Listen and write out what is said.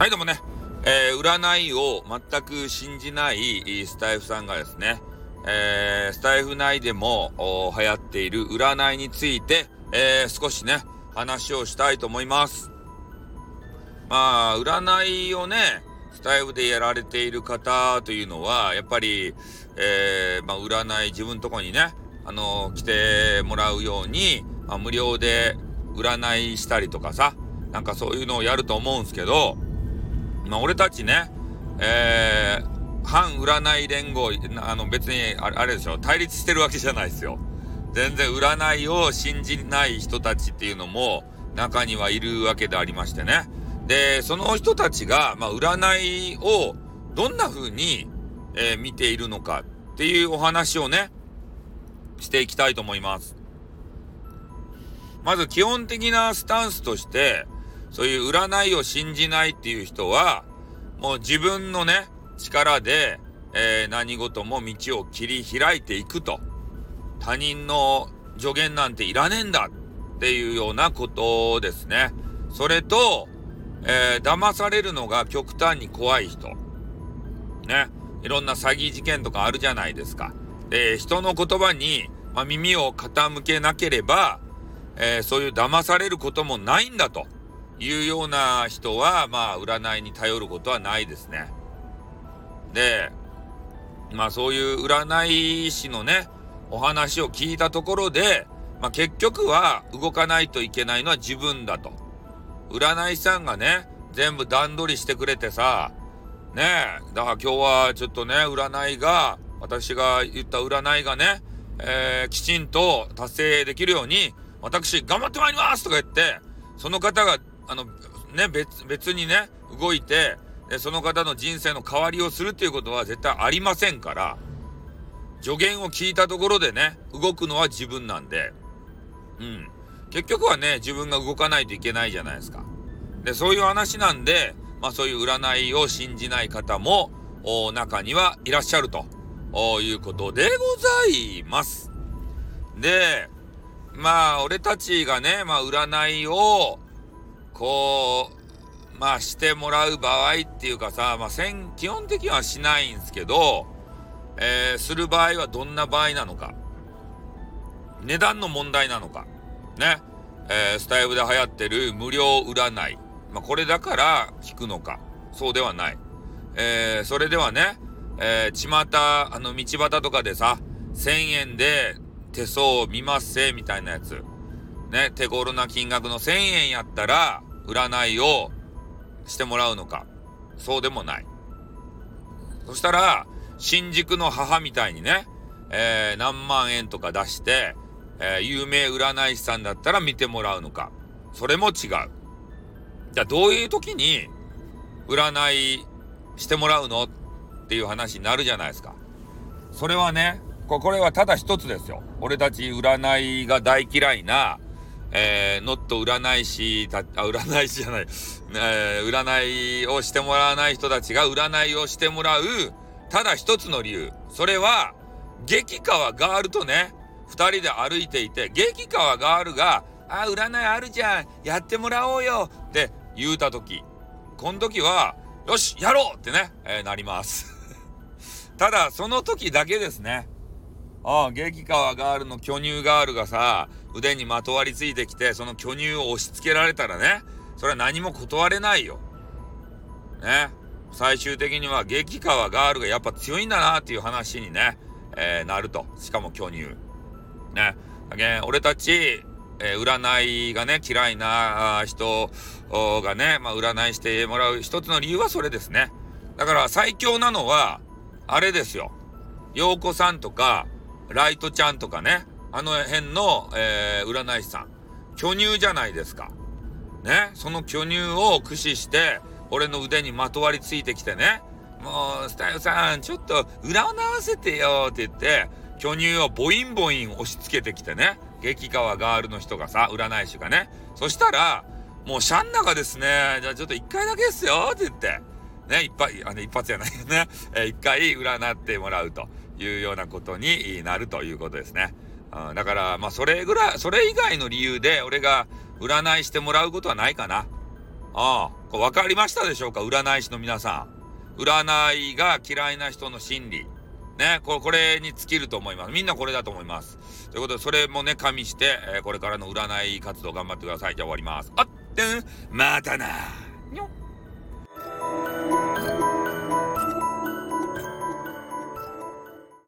はい、どうもね、えー、占いを全く信じないスタイフさんがですね、えー、スタイフ内でも流行っている占いについて、えー、少しね、話をしたいと思います。まあ、占いをね、スタイフでやられている方というのは、やっぱり、えー、まあ、占い自分のとこにね、あの来てもらうように、まあ、無料で占いしたりとかさ、なんかそういうのをやると思うんすけど、まあ、俺たちね、えー、反占い連合、あの別にあれでしょ、対立してるわけじゃないですよ。全然占いを信じない人たちっていうのも中にはいるわけでありましてね。で、その人たちが、まあ、占いをどんな風に、えー、見ているのかっていうお話をね、していきたいと思います。まず基本的なスタンスとして、そういう占いを信じないっていう人は、もう自分のね、力で、えー、何事も道を切り開いていくと。他人の助言なんていらねえんだっていうようなことですね。それと、えー、騙されるのが極端に怖い人。ね。いろんな詐欺事件とかあるじゃないですか。で、人の言葉に、まあ、耳を傾けなければ、えー、そういう騙されることもないんだと。いうような人は、まあ、占いに頼ることはないですね。で、まあ、そういう占い師のね、お話を聞いたところで、まあ、結局は動かないといけないのは自分だと。占い師さんがね、全部段取りしてくれてさ、ねえ、だから今日はちょっとね、占いが、私が言った占いがね、えー、きちんと達成できるように、私頑張ってまいりますとか言って、その方があの、ね、別、別にね、動いて、その方の人生の代わりをするっていうことは絶対ありませんから、助言を聞いたところでね、動くのは自分なんで、うん。結局はね、自分が動かないといけないじゃないですか。で、そういう話なんで、まあそういう占いを信じない方も、中にはいらっしゃるということでございます。で、まあ俺たちがね、まあ占いを、こう、まあしてもらう場合っていうかさ、まあ基本的にはしないんですけど、えー、する場合はどんな場合なのか。値段の問題なのか。ね。えー、スタイルで流行ってる無料占い。まあこれだから聞くのか。そうではない。えー、それではね、えー、巷、あの道端とかでさ、1000円で手相を見ますせ、みたいなやつ。ね、手頃な金額の1000円やったら、占いをしてもらうのか。そうでもない。そしたら、新宿の母みたいにね、えー、何万円とか出して、えー、有名占い師さんだったら見てもらうのか。それも違う。じゃあどういう時に占いしてもらうのっていう話になるじゃないですか。それはね、これはただ一つですよ。俺たち占いが大嫌いな、えー、ノット占い師た、あ、占い師じゃない、えー、占いをしてもらわない人たちが占いをしてもらう、ただ一つの理由。それは、激川ガールとね、二人で歩いていて、激川ガールが、あ、占いあるじゃん、やってもらおうよって言うたとき、この時は、よし、やろうってね、えー、なります。ただ、その時だけですね。ああ、激川ガールの巨乳ガールがさ、腕にまとわりついてきて、その巨乳を押し付けられたらね、それは何も断れないよ。ね。最終的には激川ガールがやっぱ強いんだなっていう話にね、えー、なると。しかも巨乳。ね。だ俺たち、えー、占いがね、嫌いな人がね、まあ、占いしてもらう一つの理由はそれですね。だから最強なのは、あれですよ。陽子さんとか、ライトちゃんとかね、あの辺の、えー、占い師さん。巨乳じゃないですか。ね？その巨乳を駆使して、俺の腕にまとわりついてきてね。もう、スタイルさん、ちょっと占わせてよって言って、巨乳をボインボイン押し付けてきてね。激川ガールの人がさ、占い師がね。そしたら、もうシャンナがですね、じゃあちょっと一回だけですよって言って、ね、一発、あの、一発じゃないよね。えー、一回占ってもらうというようなことになるということですね。うん、だから、まあ、それぐらい、それ以外の理由で、俺が占いしてもらうことはないかな。ああ、わかりましたでしょうか？占い師の皆さん。占いが嫌いな人の心理。ね、これ、これに尽きると思います。みんなこれだと思います。ということで、それもね、加味して、えー、これからの占い活動頑張ってください。じゃあ終わります。あってん、またな。にょっ。